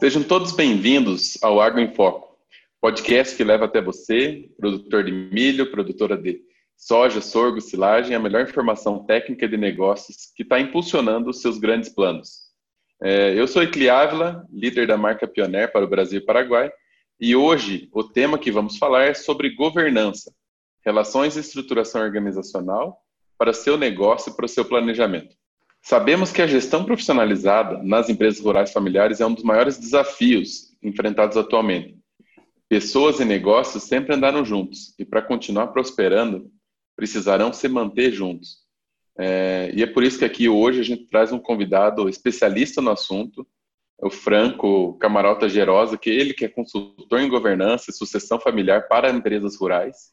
Sejam todos bem-vindos ao Agro em Foco, podcast que leva até você, produtor de milho, produtora de soja, sorgo, silagem, a melhor informação técnica de negócios que está impulsionando os seus grandes planos. É, eu sou Ecli Ávila, líder da marca Pioneer para o Brasil e Paraguai, e hoje o tema que vamos falar é sobre governança, relações e estruturação organizacional para seu negócio e para o seu planejamento. Sabemos que a gestão profissionalizada nas empresas rurais familiares é um dos maiores desafios enfrentados atualmente. Pessoas e negócios sempre andaram juntos e, para continuar prosperando, precisarão se manter juntos. É, e é por isso que aqui hoje a gente traz um convidado especialista no assunto, o Franco Camarota Gerosa, que ele que é consultor em governança e sucessão familiar para empresas rurais,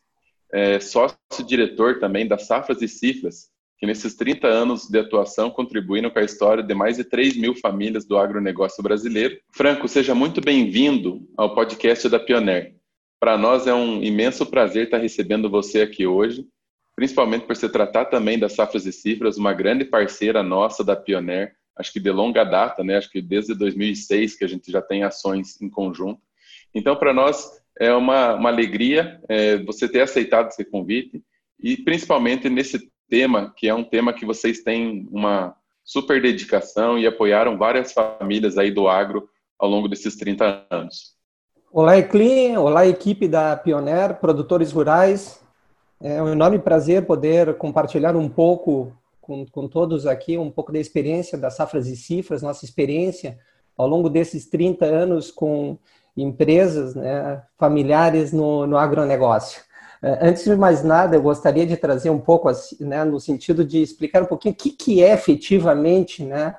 é sócio-diretor também da Safras e Cifras, que nesses 30 anos de atuação contribuíram com a história de mais de 3 mil famílias do agronegócio brasileiro. Franco, seja muito bem-vindo ao podcast da Pioneer. Para nós é um imenso prazer estar recebendo você aqui hoje, principalmente por se tratar também das Safras e Cifras, uma grande parceira nossa da Pioneer, acho que de longa data, né? acho que desde 2006 que a gente já tem ações em conjunto. Então, para nós é uma, uma alegria é, você ter aceitado esse convite e principalmente nesse tema, que é um tema que vocês têm uma super dedicação e apoiaram várias famílias aí do agro ao longo desses 30 anos. Olá, Eclin, olá, equipe da Pioneer, produtores rurais. É um enorme prazer poder compartilhar um pouco com, com todos aqui, um pouco da experiência das safras e cifras, nossa experiência ao longo desses 30 anos com empresas né, familiares no, no agronegócio. É, antes de mais nada, eu gostaria de trazer um pouco, né, no sentido de explicar um pouquinho o que, que é efetivamente né,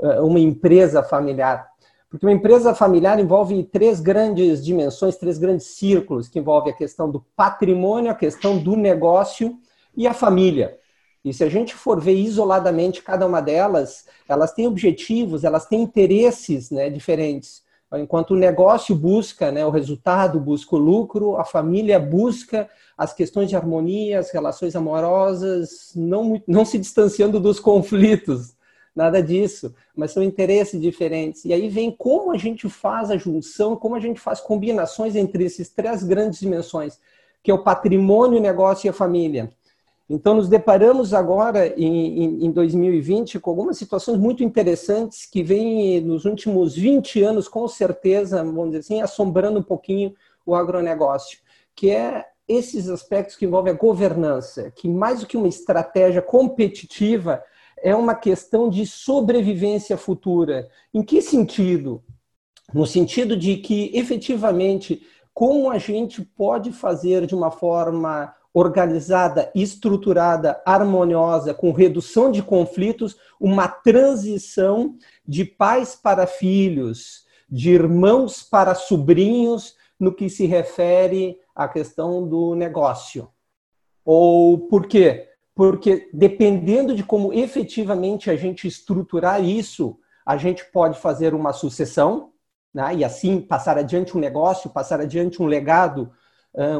é, uma empresa familiar. Porque uma empresa familiar envolve três grandes dimensões, três grandes círculos, que envolve a questão do patrimônio, a questão do negócio e a família. E se a gente for ver isoladamente cada uma delas, elas têm objetivos, elas têm interesses né, diferentes. Enquanto o negócio busca né, o resultado, busca o lucro, a família busca as questões de harmonia, as relações amorosas, não, não se distanciando dos conflitos, nada disso, mas são interesses diferentes. E aí vem como a gente faz a junção, como a gente faz combinações entre esses três grandes dimensões, que é o patrimônio, o negócio e a família. Então, nos deparamos agora, em, em 2020, com algumas situações muito interessantes que vêm nos últimos 20 anos, com certeza, vamos dizer assim, assombrando um pouquinho o agronegócio, que é esses aspectos que envolvem a governança, que mais do que uma estratégia competitiva, é uma questão de sobrevivência futura. Em que sentido? No sentido de que, efetivamente, como a gente pode fazer de uma forma organizada, estruturada, harmoniosa, com redução de conflitos, uma transição de pais para filhos, de irmãos para sobrinhos, no que se refere à questão do negócio. Ou por quê? Porque dependendo de como efetivamente a gente estruturar isso, a gente pode fazer uma sucessão, né? e assim passar adiante um negócio, passar adiante um legado,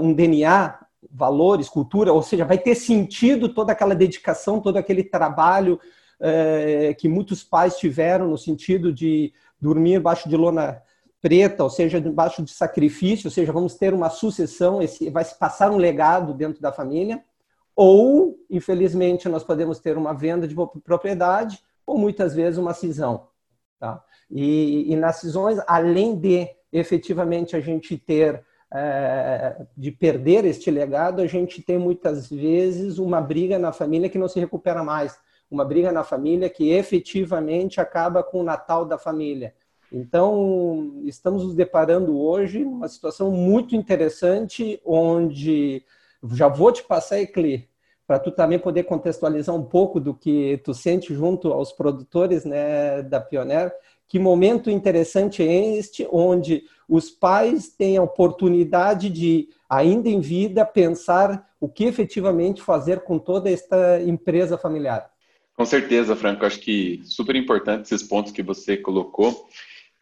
um DNA valores, cultura, ou seja, vai ter sentido toda aquela dedicação, todo aquele trabalho é, que muitos pais tiveram no sentido de dormir embaixo de lona preta, ou seja, debaixo de sacrifício, ou seja, vamos ter uma sucessão, esse, vai se passar um legado dentro da família, ou, infelizmente, nós podemos ter uma venda de propriedade, ou muitas vezes uma cisão. Tá? E, e nas cisões, além de efetivamente a gente ter é, de perder este legado, a gente tem muitas vezes uma briga na família que não se recupera mais, uma briga na família que efetivamente acaba com o Natal da família. Então, estamos nos deparando hoje numa situação muito interessante, onde já vou te passar, Ecli, para tu também poder contextualizar um pouco do que tu sente junto aos produtores né, da Pioneer. Que momento interessante é este, onde os pais têm a oportunidade de, ainda em vida, pensar o que efetivamente fazer com toda esta empresa familiar. Com certeza, Franco. Acho que super importante esses pontos que você colocou.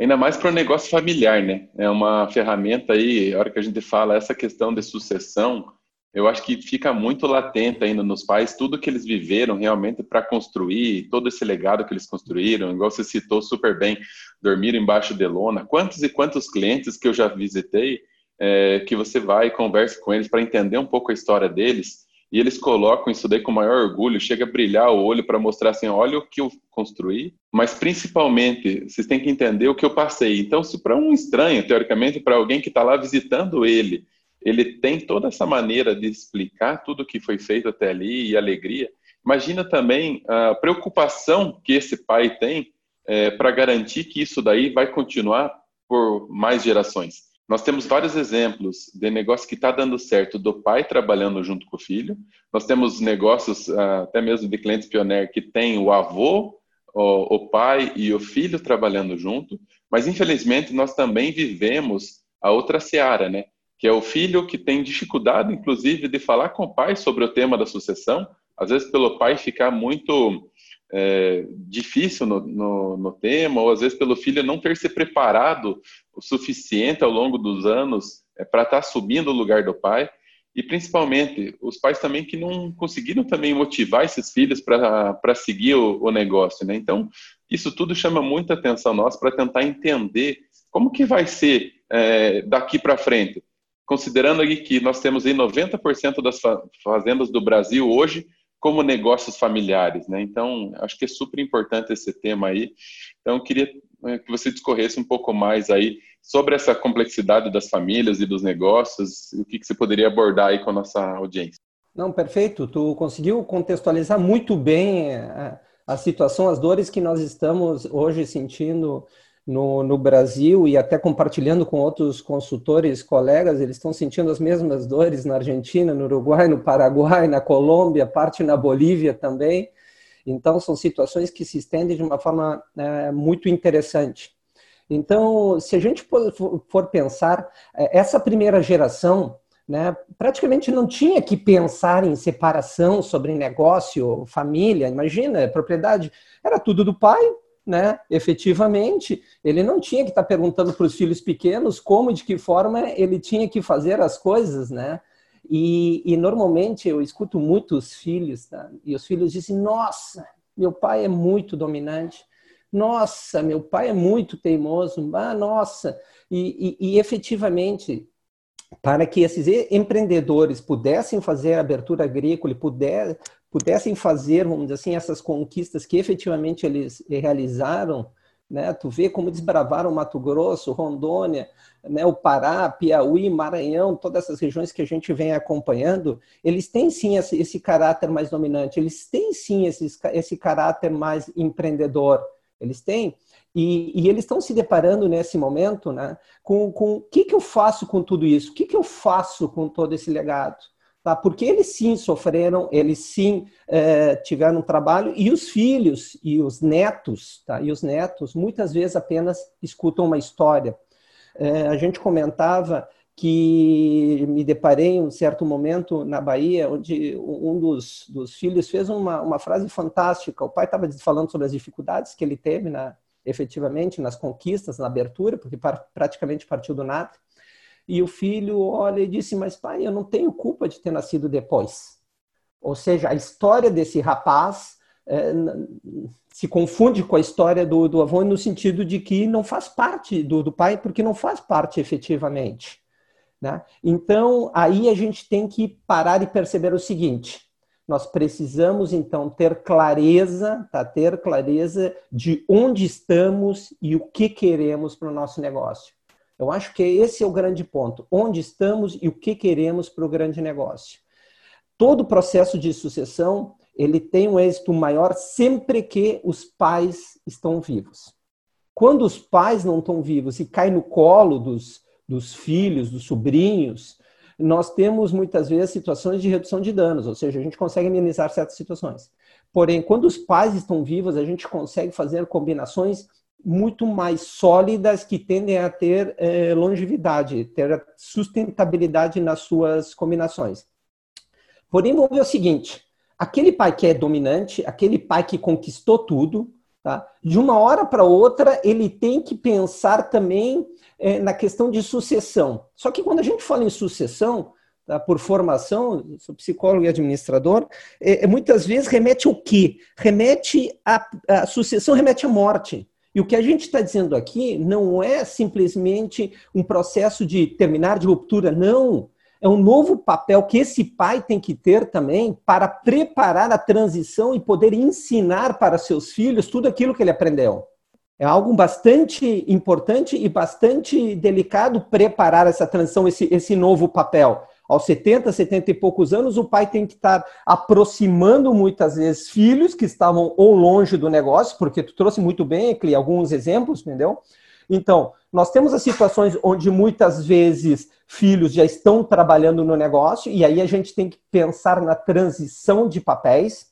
Ainda mais para o negócio familiar, né? É uma ferramenta aí, a hora que a gente fala essa questão de sucessão, eu acho que fica muito latente ainda nos pais tudo que eles viveram realmente para construir, todo esse legado que eles construíram, igual você citou super bem, dormir embaixo de lona. Quantos e quantos clientes que eu já visitei é, que você vai e conversa com eles para entender um pouco a história deles e eles colocam isso daí com maior orgulho, chega a brilhar o olho para mostrar assim, olha o que eu construí, mas principalmente, vocês têm que entender o que eu passei. Então, se para um estranho, teoricamente, para alguém que está lá visitando ele, ele tem toda essa maneira de explicar tudo o que foi feito até ali e alegria. Imagina também a preocupação que esse pai tem é, para garantir que isso daí vai continuar por mais gerações. Nós temos vários exemplos de negócio que está dando certo do pai trabalhando junto com o filho. Nós temos negócios, ah, até mesmo de clientes pioneer, que tem o avô, o pai e o filho trabalhando junto. Mas, infelizmente, nós também vivemos a outra seara, né? Que é o filho que tem dificuldade, inclusive, de falar com o pai sobre o tema da sucessão. Às vezes, pelo pai ficar muito é, difícil no, no, no, tema, ou às vezes pelo filho não ter se preparado o suficiente ao longo dos anos é, para estar tá subindo o lugar do pai, e principalmente os pais também que não conseguiram também motivar esses filhos para seguir o, o, negócio, né? Então, isso tudo chama muita atenção nossa para tentar entender como que vai ser é, daqui para frente, considerando aí que nós temos aí 90% das fazendas do Brasil hoje como negócios familiares, né? Então, acho que é super importante esse tema aí. Então, eu queria né, que você discorresse um pouco mais aí sobre essa complexidade das famílias e dos negócios, o que, que você poderia abordar aí com a nossa audiência. Não, perfeito. Tu conseguiu contextualizar muito bem a, a situação, as dores que nós estamos hoje sentindo no, no Brasil e até compartilhando com outros consultores, colegas, eles estão sentindo as mesmas dores na Argentina, no Uruguai, no Paraguai, na Colômbia, parte na Bolívia também. Então, são situações que se estendem de uma forma é, muito interessante. Então, se a gente for pensar, é, essa primeira geração, né, praticamente não tinha que pensar em separação sobre negócio, família, imagina, propriedade, era tudo do pai, né, efetivamente, ele não tinha que estar tá perguntando para os filhos pequenos como, de que forma ele tinha que fazer as coisas, né? E, e normalmente eu escuto muitos filhos, tá? e os filhos dizem: Nossa, meu pai é muito dominante, nossa, meu pai é muito teimoso, ah, nossa. E, e, e efetivamente, para que esses empreendedores pudessem fazer a abertura agrícola e puder, pudessem fazer, vamos dizer assim, essas conquistas que efetivamente eles realizaram, né? Tu vê como desbravaram Mato Grosso, Rondônia, né? o Pará, Piauí, Maranhão, todas essas regiões que a gente vem acompanhando, eles têm sim esse, esse caráter mais dominante, eles têm sim esse, esse caráter mais empreendedor, eles têm. E, e, eles estão se deparando nesse momento né, com, com o que, que eu faço com tudo isso? O que, que eu faço com todo esse legado? Tá? Porque eles sim sofreram, eles sim é, tiveram um trabalho e os filhos e os netos, tá? E os netos muitas vezes apenas escutam uma história. É, a gente comentava que me deparei em um certo momento na Bahia, onde um dos, dos filhos fez uma, uma frase fantástica. O pai estava falando sobre as dificuldades que ele teve na, efetivamente nas conquistas, na abertura, porque praticamente partiu do nada. E o filho olha e disse: Mas pai, eu não tenho culpa de ter nascido depois. Ou seja, a história desse rapaz é, se confunde com a história do, do avô no sentido de que não faz parte do, do pai, porque não faz parte efetivamente. Né? Então, aí a gente tem que parar e perceber o seguinte: nós precisamos então ter clareza, tá? ter clareza de onde estamos e o que queremos para o nosso negócio. Eu acho que esse é o grande ponto. Onde estamos e o que queremos para o grande negócio. Todo processo de sucessão ele tem um êxito maior sempre que os pais estão vivos. Quando os pais não estão vivos e cai no colo dos, dos filhos, dos sobrinhos, nós temos muitas vezes situações de redução de danos, ou seja, a gente consegue amenizar certas situações. Porém, quando os pais estão vivos, a gente consegue fazer combinações muito mais sólidas que tendem a ter é, longevidade, ter sustentabilidade nas suas combinações. Porém, vamos ver o seguinte: aquele pai que é dominante, aquele pai que conquistou tudo, tá? de uma hora para outra ele tem que pensar também é, na questão de sucessão. Só que quando a gente fala em sucessão, tá? por formação, sou psicólogo e administrador, é muitas vezes remete ao quê? Remete à, à sucessão, remete à morte. E o que a gente está dizendo aqui não é simplesmente um processo de terminar de ruptura, não. É um novo papel que esse pai tem que ter também para preparar a transição e poder ensinar para seus filhos tudo aquilo que ele aprendeu. É algo bastante importante e bastante delicado preparar essa transição, esse, esse novo papel. Aos 70, 70 e poucos anos, o pai tem que estar aproximando muitas vezes filhos que estavam ou longe do negócio, porque tu trouxe muito bem, Cli, alguns exemplos, entendeu? Então, nós temos as situações onde muitas vezes filhos já estão trabalhando no negócio, e aí a gente tem que pensar na transição de papéis.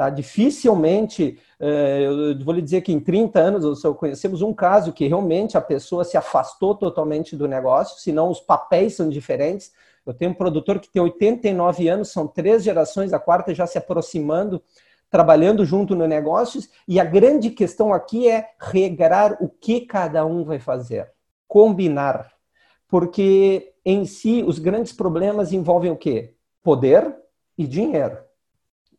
Tá? Dificilmente, eh, eu vou lhe dizer que em 30 anos conhecemos um caso que realmente a pessoa se afastou totalmente do negócio, senão os papéis são diferentes. Eu tenho um produtor que tem 89 anos, são três gerações, a quarta já se aproximando, trabalhando junto no negócio, e a grande questão aqui é regrar o que cada um vai fazer, combinar. Porque em si os grandes problemas envolvem o quê? Poder e dinheiro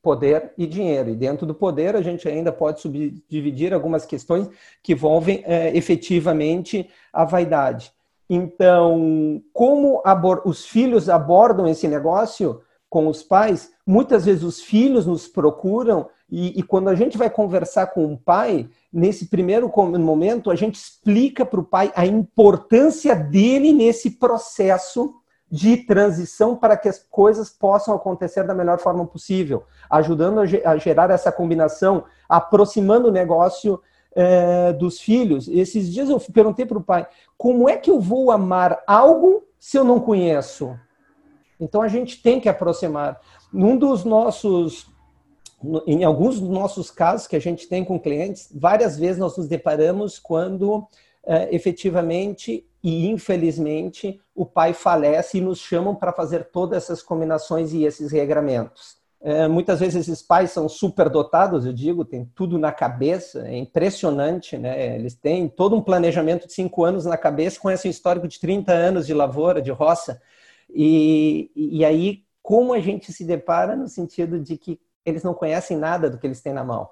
poder e dinheiro. E dentro do poder, a gente ainda pode subdividir algumas questões que envolvem é, efetivamente a vaidade. Então, como os filhos abordam esse negócio com os pais? Muitas vezes os filhos nos procuram e, e quando a gente vai conversar com o pai, nesse primeiro momento, a gente explica para o pai a importância dele nesse processo de transição para que as coisas possam acontecer da melhor forma possível, ajudando a gerar essa combinação, aproximando o negócio é, dos filhos. Esses dias eu perguntei para o pai: como é que eu vou amar algo se eu não conheço? Então a gente tem que aproximar. Num dos nossos, em alguns dos nossos casos que a gente tem com clientes, várias vezes nós nos deparamos quando é, efetivamente e infelizmente o pai falece e nos chamam para fazer todas essas combinações e esses regramentos. É, muitas vezes esses pais são superdotados, eu digo, tem tudo na cabeça, é impressionante, né? Eles têm todo um planejamento de cinco anos na cabeça, conhecem um histórico de 30 anos de lavoura, de roça, e, e aí como a gente se depara no sentido de que eles não conhecem nada do que eles têm na mão.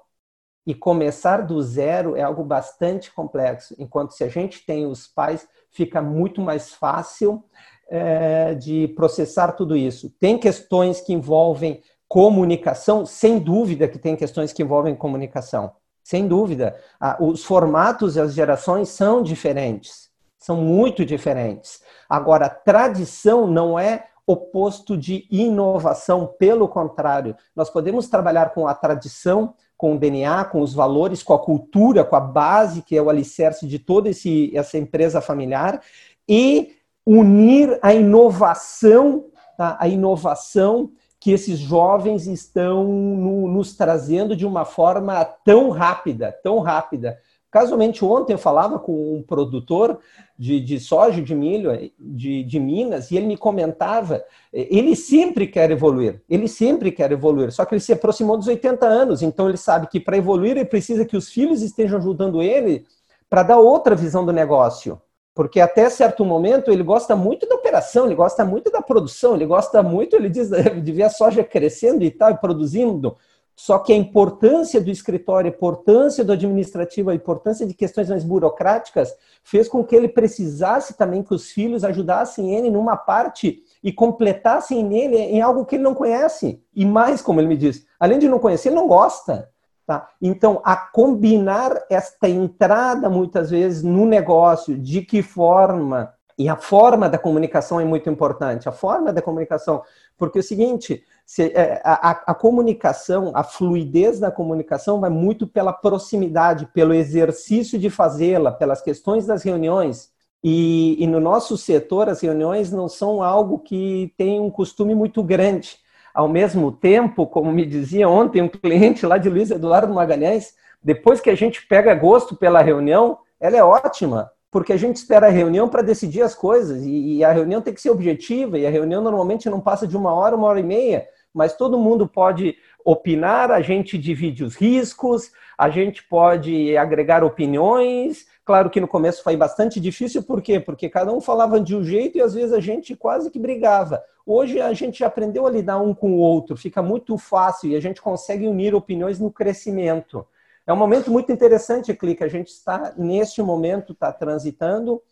E começar do zero é algo bastante complexo, enquanto se a gente tem os pais, fica muito mais fácil é, de processar tudo isso. Tem questões que envolvem comunicação, sem dúvida que tem questões que envolvem comunicação, sem dúvida. Os formatos e as gerações são diferentes, são muito diferentes. Agora, tradição não é oposto de inovação, pelo contrário, nós podemos trabalhar com a tradição com o DNA, com os valores, com a cultura, com a base, que é o alicerce de toda esse, essa empresa familiar, e unir a inovação, tá? a inovação que esses jovens estão no, nos trazendo de uma forma tão rápida, tão rápida. Casualmente, ontem eu falava com um produtor de, de soja, de milho, de, de Minas, e ele me comentava, ele sempre quer evoluir, ele sempre quer evoluir, só que ele se aproximou dos 80 anos, então ele sabe que para evoluir ele precisa que os filhos estejam ajudando ele para dar outra visão do negócio. Porque até certo momento ele gosta muito da operação, ele gosta muito da produção, ele gosta muito, ele diz, de ver a soja crescendo e tal, produzindo, só que a importância do escritório, a importância do administrativo, a importância de questões mais burocráticas fez com que ele precisasse também que os filhos ajudassem ele numa parte e completassem nele em algo que ele não conhece. E mais, como ele me diz, além de não conhecer, ele não gosta. Tá? Então, a combinar esta entrada, muitas vezes, no negócio, de que forma, e a forma da comunicação é muito importante, a forma da comunicação, porque é o seguinte, se, é, a, a, comunicação, a fluidez da comunicação vai muito pela proximidade, pelo exercício de fazê-la, pelas questões das reuniões. E, e, no nosso setor, as reuniões não são algo que tem um costume muito grande. Ao mesmo tempo, como me dizia ontem um cliente lá de Luiz Eduardo Magalhães, depois que a gente pega gosto pela reunião, ela é ótima, porque a gente espera a reunião para decidir as coisas, e, e a reunião tem que ser objetiva, e a reunião normalmente não passa de uma hora, uma hora e meia, mas todo mundo pode opinar, a gente divide os riscos, a gente pode agregar opiniões. Claro que no começo foi bastante difícil, por quê? Porque cada um falava de um jeito e às vezes a gente quase que brigava. Hoje a gente aprendeu a lidar um com o outro, fica muito fácil e a gente consegue unir opiniões no crescimento. É um momento muito interessante, Clique, a gente está neste momento, está transitando.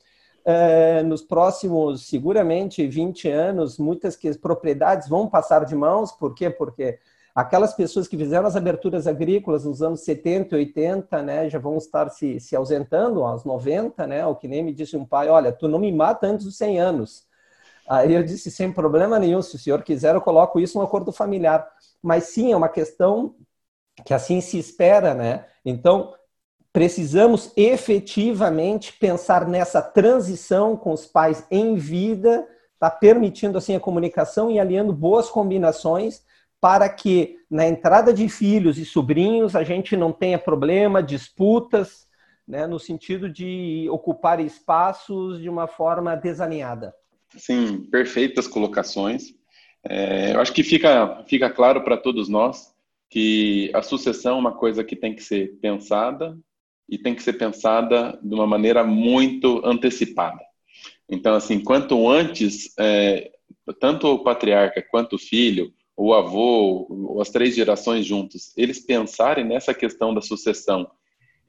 É, nos próximos, seguramente, 20 anos, muitas que, propriedades vão passar de mãos, por quê? Porque aquelas pessoas que fizeram as aberturas agrícolas nos anos 70 e 80, né, já vão estar se, se ausentando aos 90, né, o que nem me disse um pai, olha, tu não me mata antes dos 100 anos. Aí eu disse, sem problema nenhum, se o senhor quiser, eu coloco isso no acordo familiar. Mas sim, é uma questão que assim se espera, né? Então, precisamos efetivamente pensar nessa transição com os pais em vida, tá permitindo assim a comunicação e aliando boas combinações para que na entrada de filhos e sobrinhos a gente não tenha problema, disputas, né, no sentido de ocupar espaços de uma forma desalinhada. Sim, perfeitas colocações. É, eu acho que fica, fica claro para todos nós que a sucessão é uma coisa que tem que ser pensada e tem que ser pensada de uma maneira muito antecipada. Então, assim, quanto antes, é, tanto o patriarca quanto o filho, o avô, as três gerações juntos, eles pensarem nessa questão da sucessão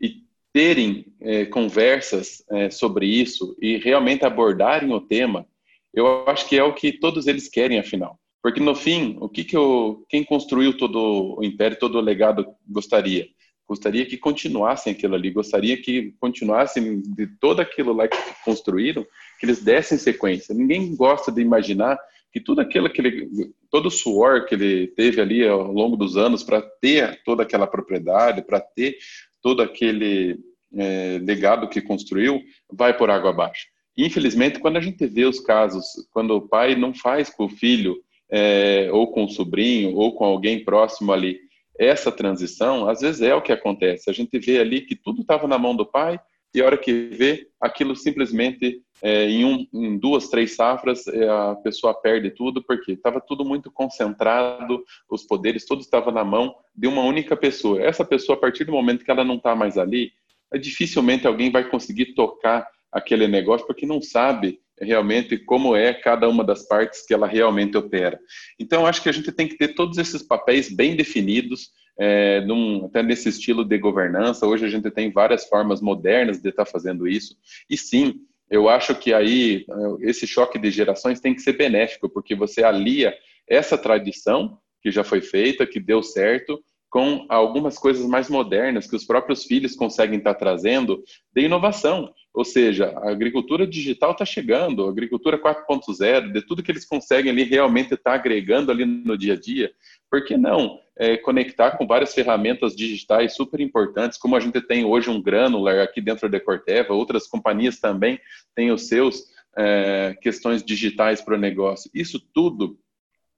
e terem é, conversas é, sobre isso e realmente abordarem o tema, eu acho que é o que todos eles querem, afinal. Porque no fim, o que que eu, quem construiu todo o império, todo o legado gostaria? Gostaria que continuassem aquilo ali, gostaria que continuassem de todo aquilo lá que construíram, que eles dessem sequência. Ninguém gosta de imaginar que tudo aquilo que ele, todo o suor que ele teve ali ao longo dos anos para ter toda aquela propriedade, para ter todo aquele é, legado que construiu, vai por água abaixo. Infelizmente, quando a gente vê os casos, quando o pai não faz com o filho é, ou com o sobrinho, ou com alguém próximo ali, essa transição, às vezes é o que acontece. A gente vê ali que tudo estava na mão do pai, e a hora que vê, aquilo simplesmente, é, em, um, em, duas, três safras, é, a pessoa perde tudo, porque estava tudo muito concentrado, os poderes todos estavam na mão de uma única pessoa. Essa pessoa, a partir do momento que ela não está mais ali, dificilmente alguém vai conseguir tocar aquele negócio, porque não sabe realmente como é cada uma das partes que ela realmente opera. Então, acho que a gente tem que ter todos esses papéis bem definidos, é, num, até nesse estilo de governança. Hoje a gente tem várias formas modernas de estar tá fazendo isso. E sim, eu acho que aí esse choque de gerações tem que ser benéfico, porque você alia essa tradição que já foi feita, que deu certo, com algumas coisas mais modernas que os próprios filhos conseguem estar trazendo de inovação. Ou seja, a agricultura digital está chegando, a agricultura 4.0, de tudo que eles conseguem ali realmente estar agregando ali no dia a dia. Por que não é, conectar com várias ferramentas digitais super importantes, como a gente tem hoje um Granular aqui dentro da Corteva, outras companhias também têm os seus é, questões digitais para o negócio. Isso tudo,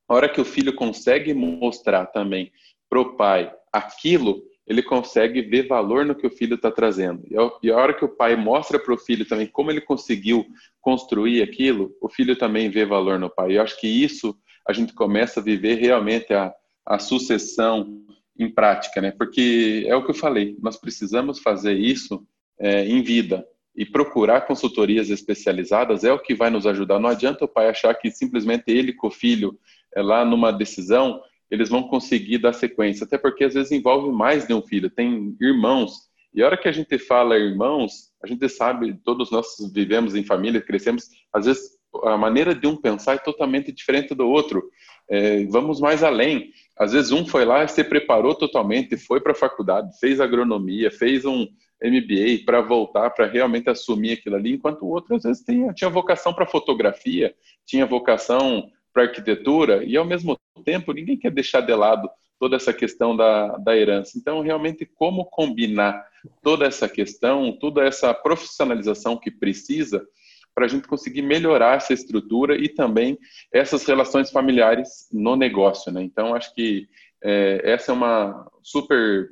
a hora que o filho consegue mostrar também para o pai aquilo, ele consegue ver valor no que o filho está trazendo. E a hora que o pai mostra para o filho também como ele conseguiu construir aquilo, o filho também vê valor no pai. E eu acho que isso a gente começa a viver realmente a, a sucessão em prática, né? Porque é o que eu falei, nós precisamos fazer isso é, em vida e procurar consultorias especializadas é o que vai nos ajudar. Não adianta o pai achar que simplesmente ele com o filho é lá numa decisão eles vão conseguir dar sequência, até porque às vezes envolve mais de um filho, tem irmãos. E a hora que a gente fala irmãos, a gente sabe, todos nós vivemos em família, crescemos, às vezes a maneira de um pensar é totalmente diferente do outro. É, vamos mais além. Às vezes um foi lá, se preparou totalmente, foi para a faculdade, fez agronomia, fez um MBA para voltar, para realmente assumir aquilo ali, enquanto o outro às vezes tinha, tinha vocação para fotografia, tinha vocação para arquitetura e, ao mesmo tempo, ninguém quer deixar de lado toda essa questão da, da herança. Então, realmente, como combinar toda essa questão, toda essa profissionalização que precisa para a gente conseguir melhorar essa estrutura e também essas relações familiares no negócio, né? Então, acho que é, essa é uma super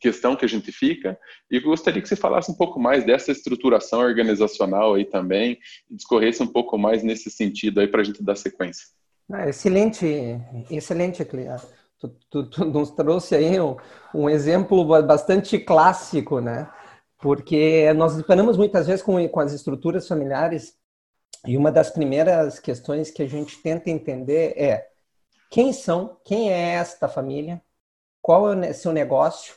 questão que a gente fica e gostaria que você falasse um pouco mais dessa estruturação organizacional aí também discorresse um pouco mais nesse sentido aí para a gente dar sequência. Ah, excelente, excelente, Tu, tu, tu nos trouxe aí um, um, exemplo bastante clássico, né? Porque nós deparamos muitas vezes com, com as estruturas familiares e uma das primeiras questões que a gente tenta entender é quem são, quem é esta família, qual é o seu negócio,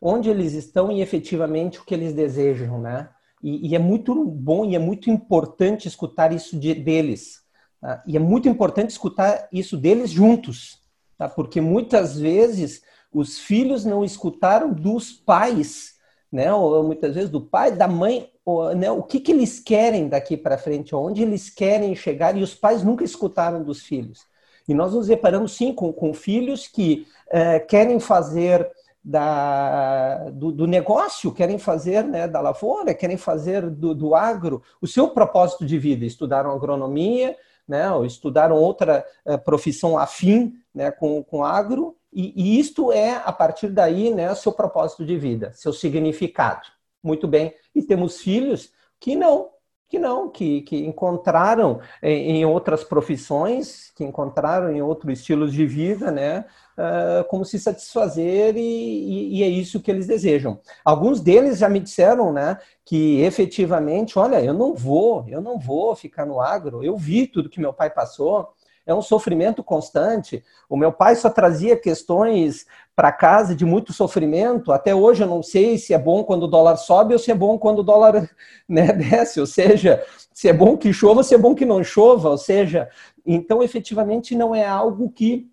onde eles estão e efetivamente o que eles desejam, né? E, e é muito bom e é muito importante escutar isso de, deles. Tá? E é muito importante escutar isso deles juntos, tá? porque muitas vezes os filhos não escutaram dos pais, né? ou muitas vezes do pai, da mãe, ou, né? o que, que eles querem daqui para frente, onde eles querem chegar, e os pais nunca escutaram dos filhos. E nós nos deparamos, sim, com, com filhos que é, querem fazer da, do, do, negócio, querem fazer né, da lavoura, querem fazer do, do agro o seu propósito de vida. Estudaram agronomia, né, ou estudaram outra uh, profissão afim né, com, com agro, e, e, isto é, a partir daí, né, seu propósito de vida, seu significado. Muito bem. E temos filhos que não, que não, que, que encontraram em, em, outras profissões, que encontraram em outros estilos de vida, né, uh, como se satisfazer e, e, e, é isso que eles desejam. Alguns deles já me disseram, né, que efetivamente, olha, eu não vou, eu não vou ficar no agro, eu vi tudo que meu pai passou, é um sofrimento constante. O meu pai só trazia questões para casa de muito sofrimento. Até hoje eu não sei se é bom quando o dólar sobe ou se é bom quando o dólar né, desce. Ou seja, se é bom que chova se é bom que não chova. Ou seja, então efetivamente não é algo que,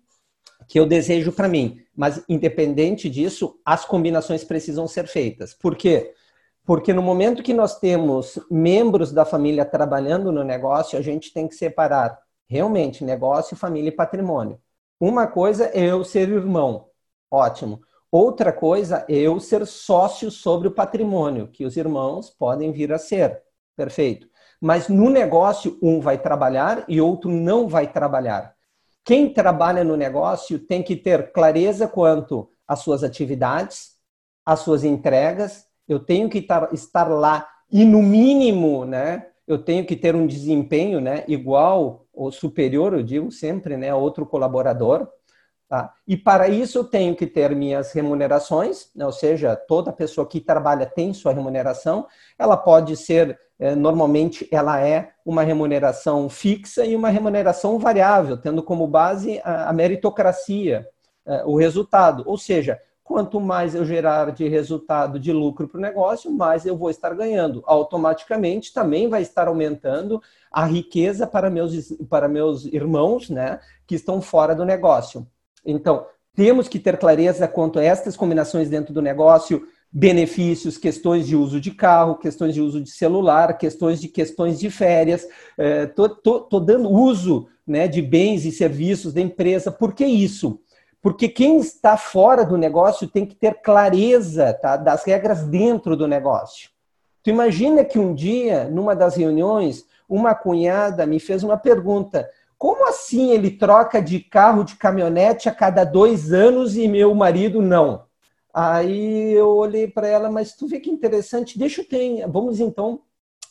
que eu desejo para mim. Mas independente disso, as combinações precisam ser feitas. Por quê? Porque no momento que nós temos membros da família trabalhando no negócio, a gente tem que separar realmente negócio, família e patrimônio. Uma coisa é eu ser irmão, ótimo. Outra coisa é eu ser sócio sobre o patrimônio, que os irmãos podem vir a ser. Perfeito. Mas no negócio, um vai trabalhar e outro não vai trabalhar. Quem trabalha no negócio tem que ter clareza quanto às suas atividades, às suas entregas. Eu tenho que estar lá e, no mínimo, né, eu tenho que ter um desempenho né, igual ou superior, eu digo sempre, né, a outro colaborador. Tá? E para isso eu tenho que ter minhas remunerações, né, ou seja, toda pessoa que trabalha tem sua remuneração. Ela pode ser, normalmente, ela é uma remuneração fixa e uma remuneração variável, tendo como base a, meritocracia, eh, o resultado. Ou seja, quanto mais eu gerar de resultado de lucro para o negócio, mais eu vou estar ganhando. Automaticamente também vai estar aumentando a riqueza para meus, para meus irmãos né, que estão fora do negócio. Então, temos que ter clareza quanto a estas combinações dentro do negócio, benefícios, questões de uso de carro, questões de uso de celular, questões de questões de férias. Estou é, dando uso né, de bens e serviços da empresa. Por que isso? Porque quem está fora do negócio tem que ter clareza tá, das regras dentro do negócio. Tu imagina que um dia, numa das reuniões, uma cunhada me fez uma pergunta: como assim ele troca de carro, de caminhonete a cada dois anos e meu marido não? Aí eu olhei para ela, mas tu vê que interessante, deixa eu ter. Vamos então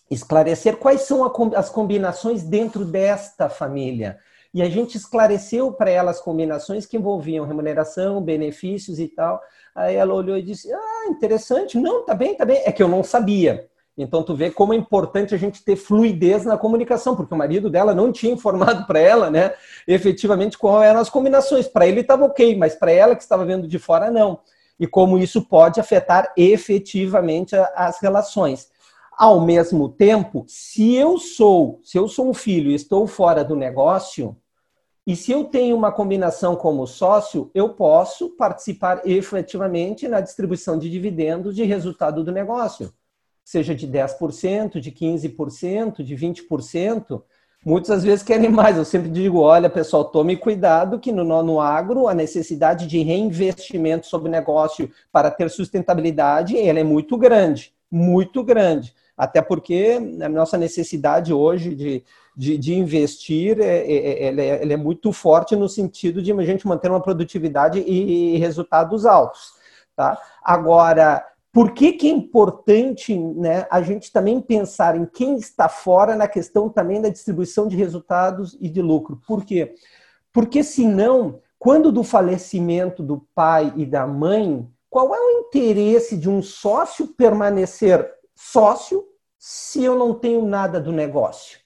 esclarecer quais são as combinações dentro desta família. E a gente esclareceu para ela as combinações que envolviam remuneração, benefícios e tal. Aí ela olhou e disse: Ah, interessante. Não, tá bem, tá bem. É que eu não sabia. Então tu vê como é importante a gente ter fluidez na comunicação, porque o marido dela não tinha informado para ela, né, efetivamente qual eram as combinações. Para ele estava ok, mas para ela que estava vendo de fora não. E como isso pode afetar efetivamente as relações. Ao mesmo tempo, se eu sou, se eu sou um filho e estou fora do negócio, e se eu tenho uma combinação como sócio, eu posso participar efetivamente na distribuição de dividendos de resultado do negócio, seja de 10%, de 15%, de 20%. Muitas vezes querem mais. Eu sempre digo: olha, pessoal, tome cuidado que no, no agro a necessidade de reinvestimento sobre negócio para ter sustentabilidade ela é muito grande, muito grande até porque a nossa necessidade hoje de, de, de investir é, é, é, ela é, ela é, muito forte no sentido de a gente manter uma produtividade e, e resultados altos. Tá? Agora, por que, que é importante né, a gente também pensar em quem está fora na questão também da distribuição de resultados e de lucro? Por quê? Porque senão quando do falecimento do pai e da mãe, qual é o interesse de um sócio permanecer sócio se eu não tenho nada do negócio?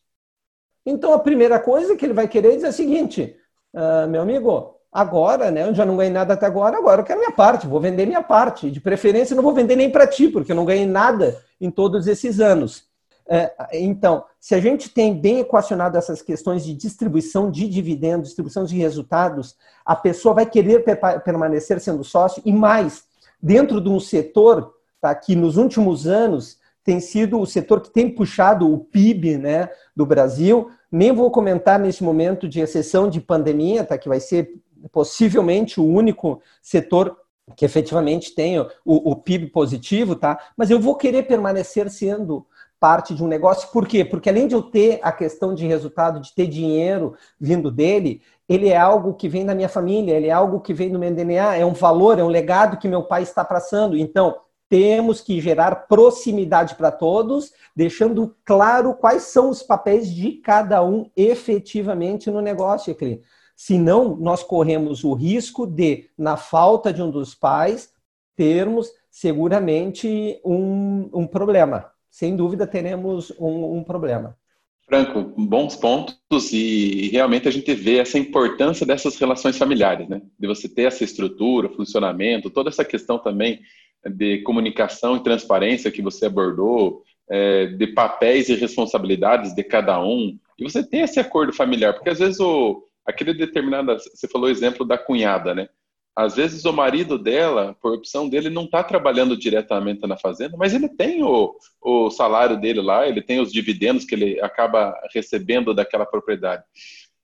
Então, a primeira coisa que ele vai querer dizer é a seguinte: uh, meu amigo, agora, né? Eu já não ganhei nada até agora, agora eu quero minha parte, vou vender minha parte. De preferência, não vou vender nem para ti, porque eu não ganhei nada em todos esses anos. É, então, se a gente tem bem equacionado essas questões de distribuição de dividendos, distribuição de resultados, a pessoa vai querer permanecer sendo sócio e mais, dentro de um setor tá, que nos últimos anos tem sido o setor que tem puxado o PIB né, do Brasil. Nem vou comentar nesse momento de exceção de pandemia, tá, que vai ser possivelmente o único setor que efetivamente tem o, o PIB positivo, tá? Mas eu vou querer permanecer sendo parte de um negócio. Por quê? Porque além de eu ter a questão de resultado, de ter dinheiro vindo dele, ele é algo que vem da minha família, ele é algo que vem do meu DNA, é um valor, é um legado que meu pai está passando. Então, temos que gerar proximidade para todos, deixando claro quais são os papéis de cada um efetivamente no negócio, Eclin. Senão, nós corremos o risco de, na falta de um dos pais, termos seguramente um, um problema sem dúvida teremos um, um problema. Franco, bons pontos e realmente a gente vê essa importância dessas relações familiares, né? De você ter essa estrutura, funcionamento, toda essa questão também de comunicação e transparência que você abordou, é, de papéis e responsabilidades de cada um, e você ter esse acordo familiar, porque às vezes o, aquele determinado, você falou o exemplo da cunhada, né? Às vezes o marido dela, por opção dele, não está trabalhando diretamente na fazenda, mas ele tem o, o salário dele lá, ele tem os dividendos que ele acaba recebendo daquela propriedade.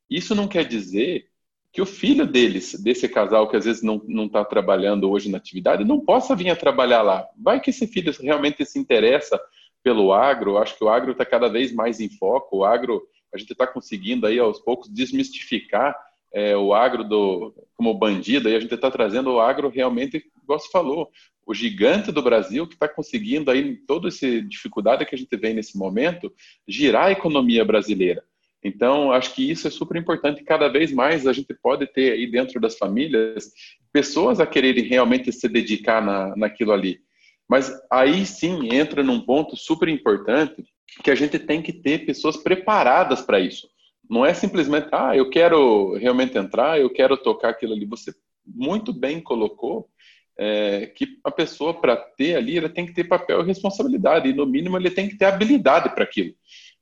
Isso não quer dizer que o filho deles, desse casal que às vezes não está trabalhando hoje na atividade, não possa vir a trabalhar lá. Vai que esse filho realmente se interessa pelo agro, acho que o agro está cada vez mais em foco, o agro, a gente está conseguindo aí aos poucos desmistificar é, o agro do, como bandido, e a gente está trazendo o agro realmente, igual você falou, o gigante do Brasil que está conseguindo aí, toda essa dificuldade que a gente vem nesse momento, girar a economia brasileira. Então, acho que isso é super importante. Cada vez mais a gente pode ter aí dentro das famílias pessoas a quererem realmente se dedicar na, naquilo ali. Mas aí sim entra num ponto super importante que a gente tem que ter pessoas preparadas para isso. Não é simplesmente, ah, eu quero realmente entrar, eu quero tocar aquilo ali. Você muito bem colocou é, que a pessoa, para ter ali, ela tem que ter papel e responsabilidade, e no mínimo ele tem que ter habilidade para aquilo.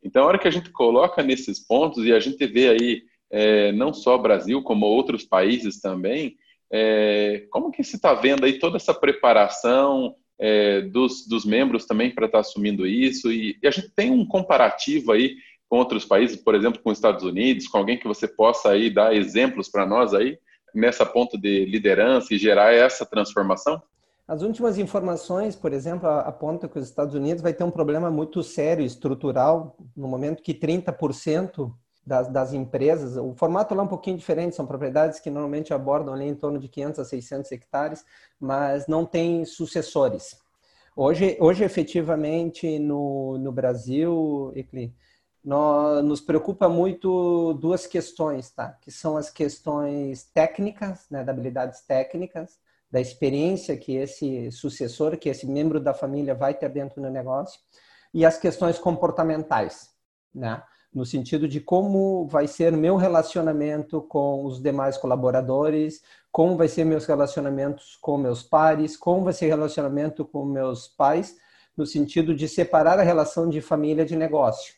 Então, a hora que a gente coloca nesses pontos, e a gente vê aí, é, não só Brasil, como outros países também, é, como que se está vendo aí toda essa preparação é, dos, dos membros também para estar tá assumindo isso, e, e a gente tem um comparativo aí com outros países, por exemplo, com os Estados Unidos, com alguém que você possa aí dar exemplos para nós aí nessa ponta de liderança e gerar essa transformação? As últimas informações, por exemplo, apontam que os Estados Unidos vai ter um problema muito sério estrutural no momento que 30% das, das, empresas, o formato lá é um pouquinho diferente, são propriedades que normalmente abordam ali em torno de 500 a 600 hectares, mas não tem sucessores. Hoje, hoje efetivamente, no, no Brasil, Ecli, nós, nos preocupa muito duas questões, tá? Que são as questões técnicas, né, das habilidades técnicas, da experiência que esse sucessor, que esse membro da família vai ter dentro do negócio, e as questões comportamentais, né? No sentido de como vai ser meu relacionamento com os demais colaboradores, como vai ser meus relacionamentos com meus pares, como vai ser relacionamento com meus pais, no sentido de separar a relação de família de negócio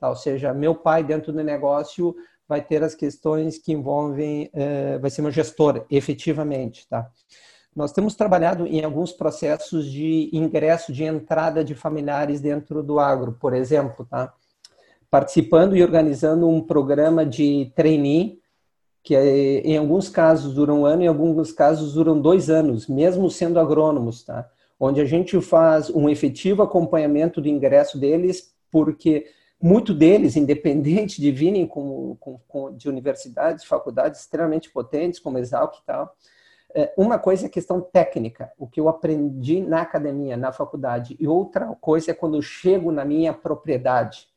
Tá? Ou seja, meu pai dentro do negócio vai ter as questões que envolvem, eh, vai ser meu gestor, efetivamente. Tá? Nós temos trabalhado em alguns processos de ingresso, de entrada de familiares dentro do agro, por exemplo, tá? Participando e organizando um programa de trainee, que em alguns casos dura um ano, em alguns casos duram dois anos, mesmo sendo agrônomos, tá? onde a gente faz um efetivo acompanhamento do ingresso deles, porque muito deles, independente de virem com, com, com, de universidades, faculdades extremamente potentes, como Exalc e tal, é, uma coisa é questão técnica, o que eu aprendi na academia, na faculdade, e outra coisa é quando eu chego na minha propriedade,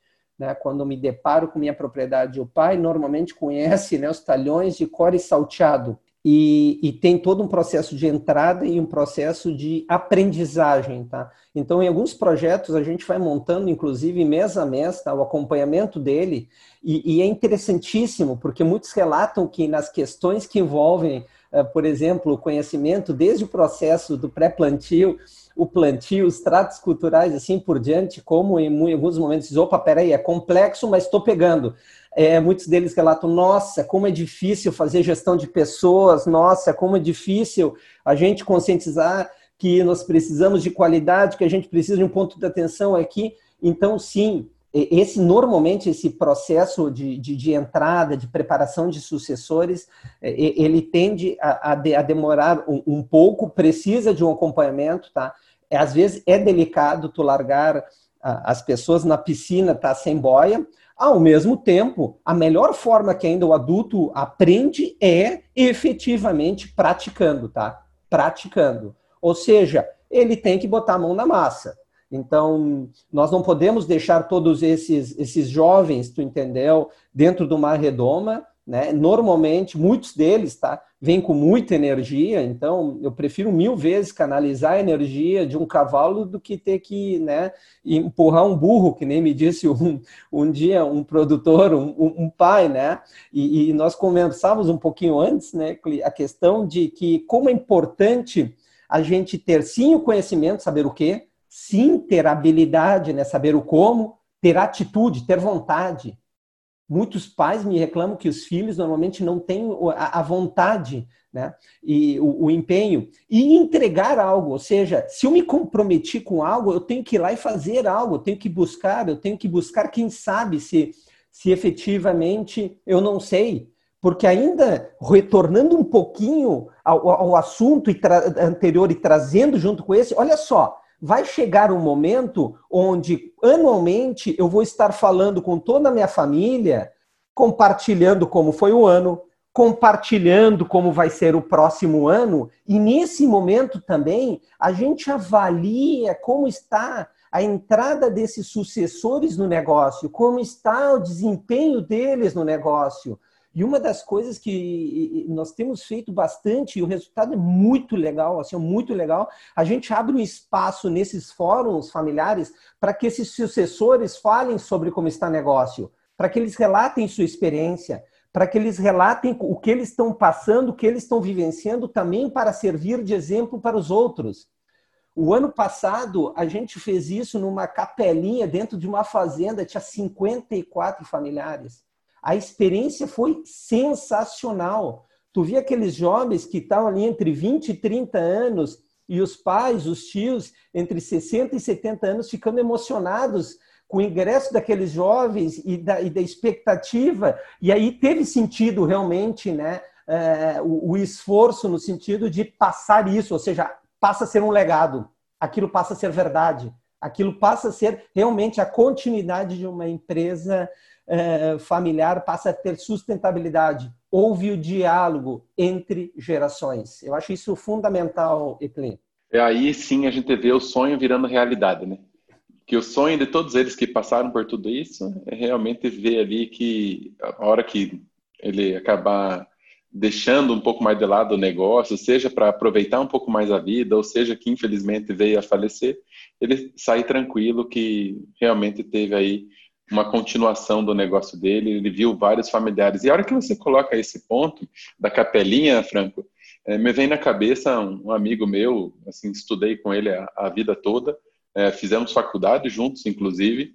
né? quando me deparo com minha propriedade. O pai normalmente conhece né, os talhões de core salteado, e, e, tem todo um processo de entrada e um processo de aprendizagem, tá? Então, em alguns projetos, a gente vai montando, inclusive, mês a mês, tá? o acompanhamento dele, e, e é interessantíssimo, porque muitos relatam que nas questões que envolvem, uh, por exemplo, o conhecimento, desde o processo do pré-plantio, o plantio, os tratos culturais, assim por diante, como em, alguns momentos, opa, peraí, é complexo, mas estou pegando é, muitos deles relatam: nossa, como é difícil fazer gestão de pessoas, nossa, como é difícil a gente conscientizar que nós precisamos de qualidade, que a gente precisa de um ponto de atenção aqui. Então, sim, esse normalmente esse processo de, de, de, entrada, de preparação de sucessores, ele tende a, a demorar um, um, pouco, precisa de um acompanhamento, tá? É, às vezes é delicado tu largar as pessoas na piscina, tá sem boia, ao mesmo tempo, a melhor forma que ainda o adulto aprende é efetivamente praticando, tá? Praticando. Ou seja, ele tem que botar a mão na massa. Então, nós não podemos deixar todos esses, esses jovens, tu entendeu, dentro de uma redoma, né? Normalmente, muitos deles, tá? vem com muita energia, então eu prefiro mil vezes canalizar a energia de um cavalo do que ter que né, empurrar um burro, que nem me disse um, um dia um produtor, um, um pai, né? E, e, nós conversávamos um pouquinho antes, né, a questão de que como é importante a gente ter sim o conhecimento, saber o quê, sim ter habilidade, né, saber o como, ter atitude, ter vontade, Muitos pais me reclamam que os filhos normalmente não têm a, vontade né? e o, o, empenho e entregar algo. Ou seja, se eu me comprometi com algo, eu tenho que ir lá e fazer algo, eu tenho que buscar, eu tenho que buscar, quem sabe, se, se efetivamente eu não sei. Porque ainda retornando um pouquinho ao, ao assunto anterior e trazendo junto com esse, olha só, vai chegar um momento onde anualmente eu vou estar falando com toda a minha família, compartilhando como foi o ano, compartilhando como vai ser o próximo ano, e nesse momento também a gente avalia como está a entrada desses sucessores no negócio, como está o desempenho deles no negócio, e uma das coisas que nós temos feito bastante, e o resultado é muito legal, assim, muito legal, a gente abre um espaço nesses fóruns familiares para que esses sucessores falem sobre como está negócio, para que eles relatem sua experiência, para que eles relatem o que eles estão passando, o que eles estão vivenciando, também para servir de exemplo para os outros. O ano passado, a gente fez isso numa capelinha dentro de uma fazenda, tinha 54 familiares. A experiência foi sensacional. Tu via aqueles jovens que estavam ali entre 20 e 30 anos e os pais, os tios, entre 60 e 70 anos, ficando emocionados com o ingresso daqueles jovens e da, e da expectativa. E aí teve sentido realmente né, é, o, o esforço no sentido de passar isso, ou seja, passa a ser um legado, aquilo passa a ser verdade, aquilo passa a ser realmente a continuidade de uma empresa é, familiar passa a ter sustentabilidade. Houve o diálogo entre gerações. Eu acho isso fundamental, Eplin. É aí sim a gente vê o sonho virando realidade, né? Que o sonho de todos eles que passaram por tudo isso é realmente ver ali que a hora que ele acabar deixando um pouco mais de lado o negócio, seja para aproveitar um pouco mais a vida, ou seja que infelizmente veio a falecer, ele sai tranquilo que realmente teve aí uma continuação do negócio dele, ele viu vários familiares. E a hora que você coloca esse ponto da capelinha, Franco, é, me vem na cabeça um, um, amigo meu, assim, estudei com ele a, a vida toda, é, fizemos faculdade juntos, inclusive,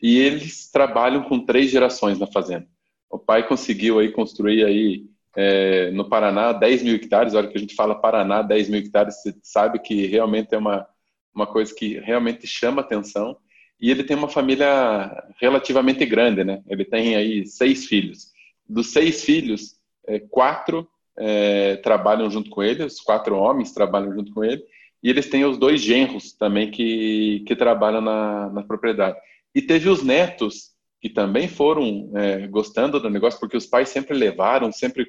e eles trabalham com três gerações na fazenda. O pai conseguiu aí construir aí é, no Paraná 10 mil hectares, a hora que a gente fala Paraná, 10 mil hectares, você sabe que realmente é uma, uma coisa que realmente chama atenção e ele tem uma família relativamente grande, né? Ele tem aí seis filhos. Dos seis filhos, é, quatro é, trabalham junto com ele, os quatro homens trabalham junto com ele, e eles têm os dois genros também que, que trabalham na, na propriedade. E teve os netos que também foram é, gostando do negócio, porque os pais sempre levaram, sempre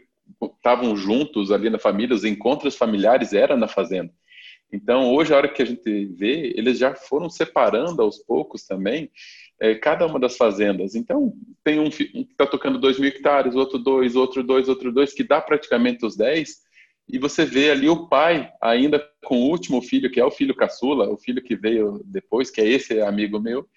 estavam juntos ali na família, os encontros familiares eram na fazenda. Então, hoje, a hora que a gente vê, eles já foram separando aos poucos também é, cada uma das fazendas. Então, tem um, um que está tocando 2 mil hectares, outro dois, outro dois, outro dois, que dá praticamente os 10, e você vê ali o pai ainda com o último filho, que é o filho caçula, o filho que veio depois, que é esse amigo meu,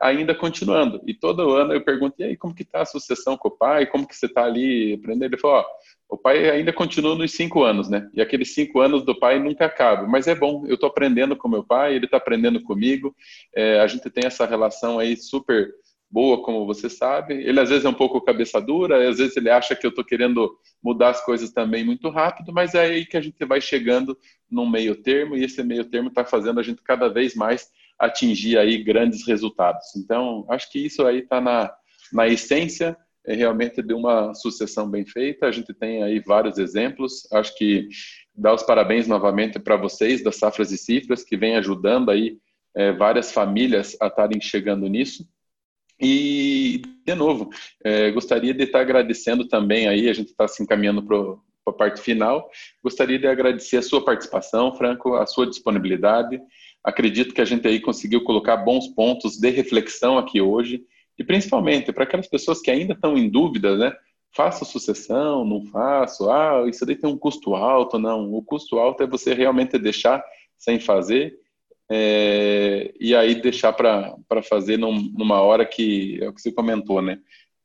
ainda continuando. E todo ano eu pergunto, e aí, como que está a sucessão com o pai? Como que você está ali aprendendo? Ele falou, ó, o pai ainda continua nos cinco anos, né? E aqueles cinco anos do pai nunca acabam. Mas é bom, eu estou aprendendo com meu pai, ele está aprendendo comigo. É, a gente tem essa relação aí super boa, como você sabe. Ele às vezes é um pouco cabeça dura, às vezes ele acha que eu estou querendo mudar as coisas também muito rápido, mas é aí que a gente vai chegando num meio termo e esse meio termo está fazendo a gente cada vez mais atingir aí grandes resultados. Então, acho que isso aí está na, na essência é realmente de uma sucessão bem feita. A gente tem aí vários exemplos. Acho que dá os parabéns novamente para vocês das Safras e Cifras, que vem ajudando aí é, várias famílias a estarem chegando nisso. E, de novo, é, gostaria de estar agradecendo também aí, a gente está se encaminhando para a parte final, gostaria de agradecer a sua participação, Franco, a sua disponibilidade. Acredito que a gente aí conseguiu colocar bons pontos de reflexão aqui hoje, e principalmente para aquelas pessoas que ainda estão em dúvida, né? Faço sucessão, não faço, ah, isso daí tem um custo alto, não. O custo alto é você realmente deixar sem fazer é, e aí deixar para fazer num, numa hora que é o que você comentou, né?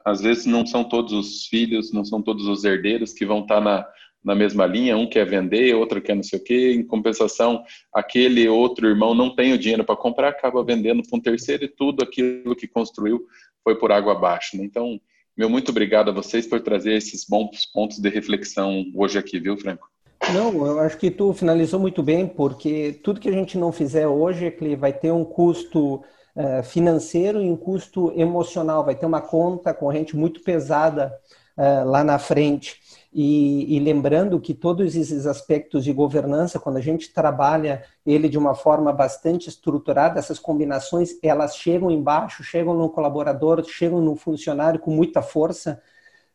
Às vezes não são todos os filhos, não são todos os herdeiros que vão estar tá na, na mesma linha, um quer vender, outro quer não sei o quê, em compensação, aquele outro irmão não tem o dinheiro para comprar, acaba vendendo para um terceiro e tudo aquilo que construiu foi por água abaixo. Né? Então, meu muito obrigado a vocês por trazer esses bons pontos de reflexão hoje aqui, viu, Franco? Não, eu acho que tu finalizou muito bem, porque tudo que a gente não fizer hoje é que vai ter um custo uh, financeiro e um custo emocional, vai ter uma conta corrente muito pesada uh, lá na frente. E, e, lembrando que todos esses aspectos de governança, quando a gente trabalha ele de uma forma bastante estruturada, essas combinações, elas chegam embaixo, chegam no colaborador, chegam no funcionário com muita força,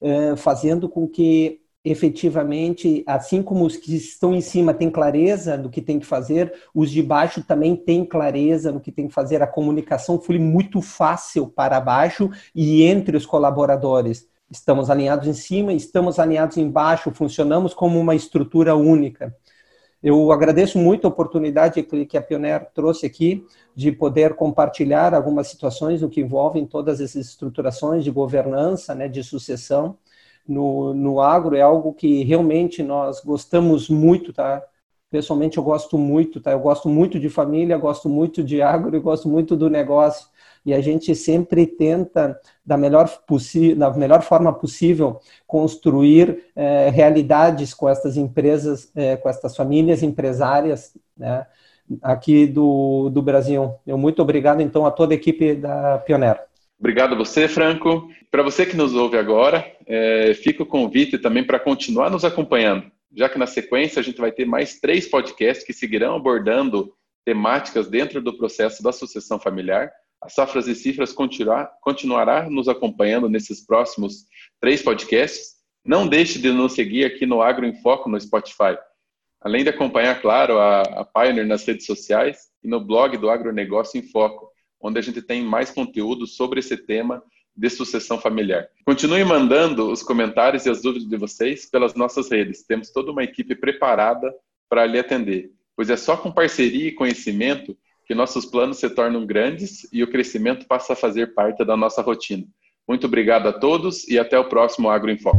uh, fazendo com que efetivamente, assim como os que estão em cima têm clareza do que tem que fazer, os de baixo também têm clareza do que tem que fazer. A comunicação flui muito fácil para baixo e entre os colaboradores. Estamos alinhados em cima, estamos alinhados embaixo, funcionamos como uma estrutura única. Eu agradeço muito a oportunidade que a Pioneer trouxe aqui de poder compartilhar algumas situações do que envolvem todas essas estruturações de governança, né, de sucessão no, no agro é algo que realmente nós gostamos muito, tá? Pessoalmente eu gosto muito, tá? Eu gosto muito de família, gosto muito de agro e gosto muito do negócio. E a gente sempre tenta, da melhor, da melhor forma possível, construir é, realidades com estas empresas, é, com estas famílias empresárias, né? Aqui do, do Brasil. Eu muito obrigado, então, a toda a equipe da Pioneer. Obrigado a você, Franco. Para você que nos ouve agora, é, fica o convite também para continuar nos acompanhando, já que na sequência a gente vai ter mais três podcasts que seguirão abordando temáticas dentro do processo da sucessão familiar. A Safras e Cifras continuar, continuará nos acompanhando nesses próximos três podcasts. Não deixe de nos seguir aqui no Agro em Foco no Spotify. Além de acompanhar, claro, a, a Pioneer nas redes sociais e no blog do Agronegócio em Foco onde a gente tem mais conteúdo sobre esse tema de sucessão familiar. Continue mandando os comentários e as dúvidas de vocês pelas nossas redes. Temos toda uma equipe preparada para lhe atender, pois é só com parceria e conhecimento que nossos planos se tornam grandes e o crescimento passa a fazer parte da nossa rotina. Muito obrigado a todos e até o próximo Agro em Foco.